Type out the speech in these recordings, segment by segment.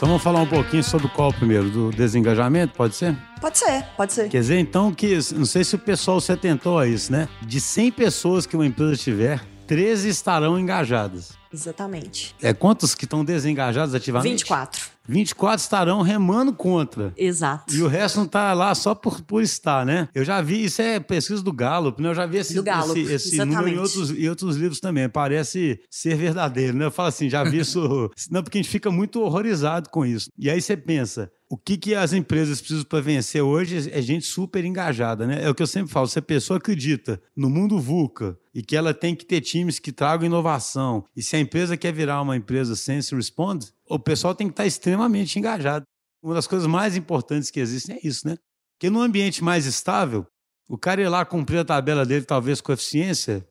Então vamos falar um pouquinho sobre qual primeiro? Do desengajamento, pode ser? Pode ser, pode ser. Quer dizer, então, que não sei se o pessoal se atentou a isso, né? De 100 pessoas que uma empresa tiver, 13 estarão engajadas. Exatamente. É quantos que estão desengajados ativamente? 24. 24 estarão remando contra. Exato. E o resto não tá lá só por, por estar, né? Eu já vi, isso é pesquisa do Gallup, né? Eu já vi esse, Gallup, esse, esse número em outros, em outros livros também. Parece ser verdadeiro, né? Eu falo assim, já vi isso. não, porque a gente fica muito horrorizado com isso. E aí você pensa, o que, que as empresas precisam para vencer hoje é gente super engajada, né? É o que eu sempre falo. Se a pessoa acredita no mundo VUCA e que ela tem que ter times que tragam inovação, e se a empresa quer virar uma empresa Sense Responde, o pessoal tem que estar extremamente engajado. Uma das coisas mais importantes que existem é isso, né? Porque num ambiente mais estável, o cara ir lá cumprir a tabela dele, talvez com eficiência,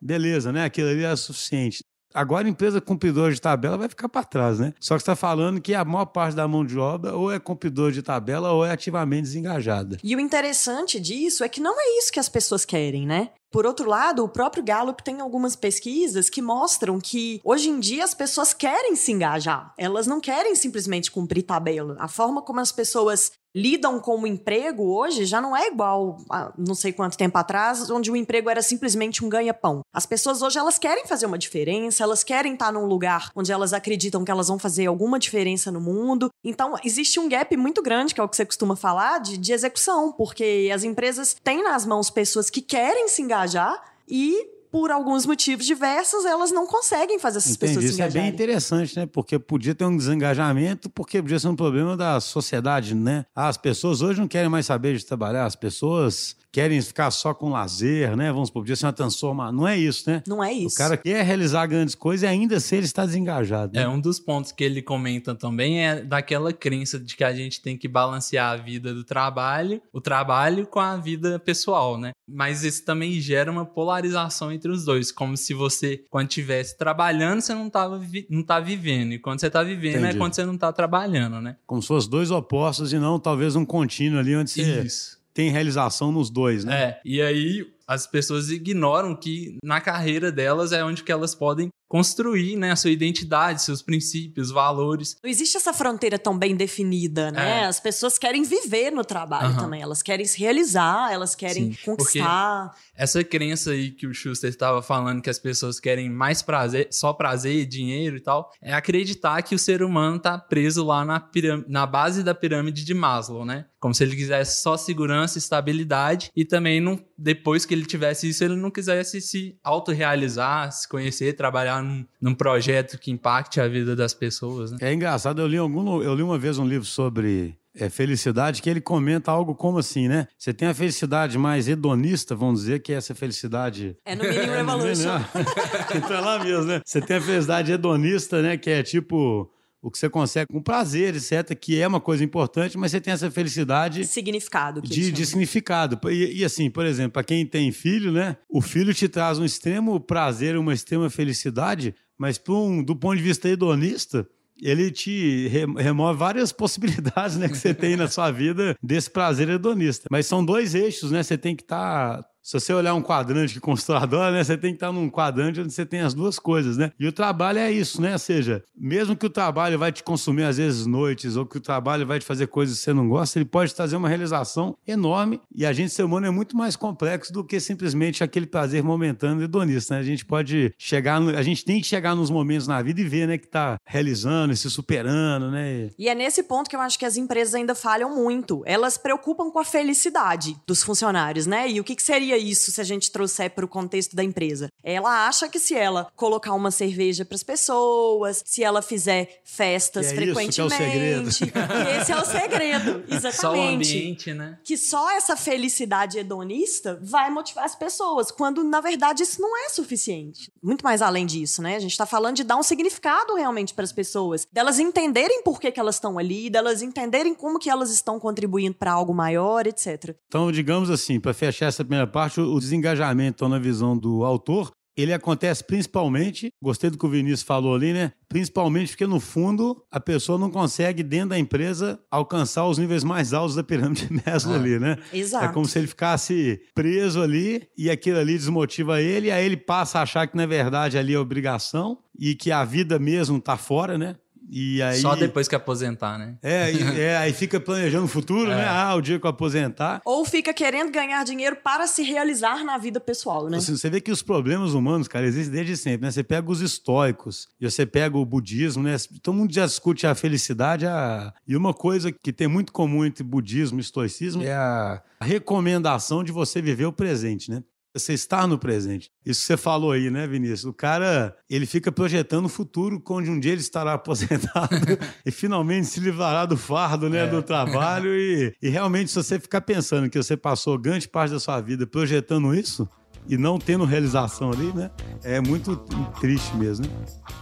beleza, né? Aquilo ali é suficiente. Agora, a empresa cumpridora de tabela vai ficar para trás, né? Só que você está falando que a maior parte da mão de obra ou é cumpridor de tabela ou é ativamente desengajada. E o interessante disso é que não é isso que as pessoas querem, né? Por outro lado, o próprio Gallup tem algumas pesquisas que mostram que hoje em dia as pessoas querem se engajar. Elas não querem simplesmente cumprir tabela. A forma como as pessoas lidam com o emprego hoje já não é igual a não sei quanto tempo atrás, onde o emprego era simplesmente um ganha-pão. As pessoas hoje elas querem fazer uma diferença, elas querem estar num lugar onde elas acreditam que elas vão fazer alguma diferença no mundo. Então, existe um gap muito grande, que é o que você costuma falar, de, de execução, porque as empresas têm nas mãos pessoas que querem se engajar e por alguns motivos diversos, elas não conseguem fazer essas Entendi. pessoas se Isso é bem interessante, né? Porque podia ter um desengajamento, porque podia ser um problema da sociedade, né? Ah, as pessoas hoje não querem mais saber de trabalhar, as pessoas querem ficar só com lazer, né? Vamos supor, podia ser uma transformação. Não é isso, né? Não é isso. O cara quer realizar grandes coisas e ainda assim ele está desengajado. né? É, um dos pontos que ele comenta também é daquela crença de que a gente tem que balancear a vida do trabalho, o trabalho com a vida pessoal, né? Mas isso também gera uma polarização entre os dois, como se você, quando estivesse trabalhando, você não, tava vi- não tá vivendo, e quando você tá vivendo Entendi. é quando você não tá trabalhando, né? Como se fossem dois opostos e não talvez um contínuo ali onde você Isso. Tem realização nos dois, né? É, e aí as pessoas ignoram que na carreira delas é onde que elas podem construir, né, a sua identidade, seus princípios, valores. Não existe essa fronteira tão bem definida, né? É. As pessoas querem viver no trabalho Aham. também. Elas querem se realizar, elas querem Sim, conquistar. Essa crença aí que o Schuster estava falando que as pessoas querem mais prazer, só prazer, dinheiro e tal, é acreditar que o ser humano tá preso lá na, piram- na base da pirâmide de Maslow, né? Como se ele quisesse só segurança, estabilidade e também não, depois que ele tivesse isso, ele não quisesse se autorrealizar, se conhecer, trabalhar num, num projeto que impacte a vida das pessoas, né? É engraçado, eu li, algum, eu li uma vez um livro sobre é, felicidade que ele comenta algo como assim, né? Você tem a felicidade mais hedonista, vamos dizer, que é essa felicidade. É no Mini Revolution. então é lá mesmo, né? Você tem a felicidade hedonista, né? Que é tipo o que você consegue com prazer, etc., que é uma coisa importante, mas você tem essa felicidade Significado. Que de, de significado. E, e assim, por exemplo, para quem tem filho, né? O filho te traz um extremo prazer, uma extrema felicidade, mas um, do ponto de vista hedonista, ele te re- remove várias possibilidades né, que você tem na sua vida desse prazer hedonista. Mas são dois eixos, né? Você tem que estar. Se você olhar um quadrante que construtor adora, né? Você tem que estar num quadrante onde você tem as duas coisas, né? E o trabalho é isso, né? Ou seja, mesmo que o trabalho vai te consumir às vezes noites, ou que o trabalho vai te fazer coisas que você não gosta, ele pode trazer uma realização enorme. E a gente, ser humano, é muito mais complexo do que simplesmente aquele prazer momentâneo hedonista, né? A gente pode chegar, no- a gente tem que chegar nos momentos na vida e ver, né, que tá realizando e se superando, né? E é nesse ponto que eu acho que as empresas ainda falham muito. Elas preocupam com a felicidade dos funcionários, né? E o que, que seria isso se a gente trouxer para o contexto da empresa? Ela acha que se ela colocar uma cerveja para as pessoas, se ela fizer festas é isso que é o frequentemente, segredo. e esse é o segredo, exatamente. Só o ambiente, né? que só essa felicidade hedonista vai motivar as pessoas, quando na verdade isso não é suficiente. Muito mais além disso, né? A gente tá falando de dar um significado realmente para as pessoas, delas entenderem por que, que elas estão ali, delas entenderem como que elas estão contribuindo para algo maior, etc. Então, digamos assim, para fechar essa primeira parte, o desengajamento, na visão do autor, ele acontece principalmente, gostei do que o Vinícius falou ali, né? Principalmente porque, no fundo, a pessoa não consegue, dentro da empresa, alcançar os níveis mais altos da pirâmide de Maslow Ah. ali, né? Exato. É como se ele ficasse preso ali e aquilo ali desmotiva ele, aí ele passa a achar que, na verdade, ali é obrigação e que a vida mesmo tá fora, né? E aí, Só depois que aposentar, né? É, e- é, aí fica planejando o futuro, né? Ah, o dia que eu aposentar. Ou fica querendo ganhar dinheiro para se realizar na vida pessoal, né? Assim, você vê que os problemas humanos, cara, existem desde sempre, né? Você pega os estoicos e você pega o budismo, né? Todo mundo já discute a felicidade. A... E uma coisa que tem muito comum entre budismo e estoicismo é a recomendação de você viver o presente, né? Você estar no presente. Isso que você falou aí, né, Vinícius? O cara, ele fica projetando o futuro, onde um dia ele estará aposentado e finalmente se livrará do fardo, né, do trabalho. E, e realmente, se você ficar pensando que você passou grande parte da sua vida projetando isso, e não tendo realização ali, né? É muito triste mesmo, né?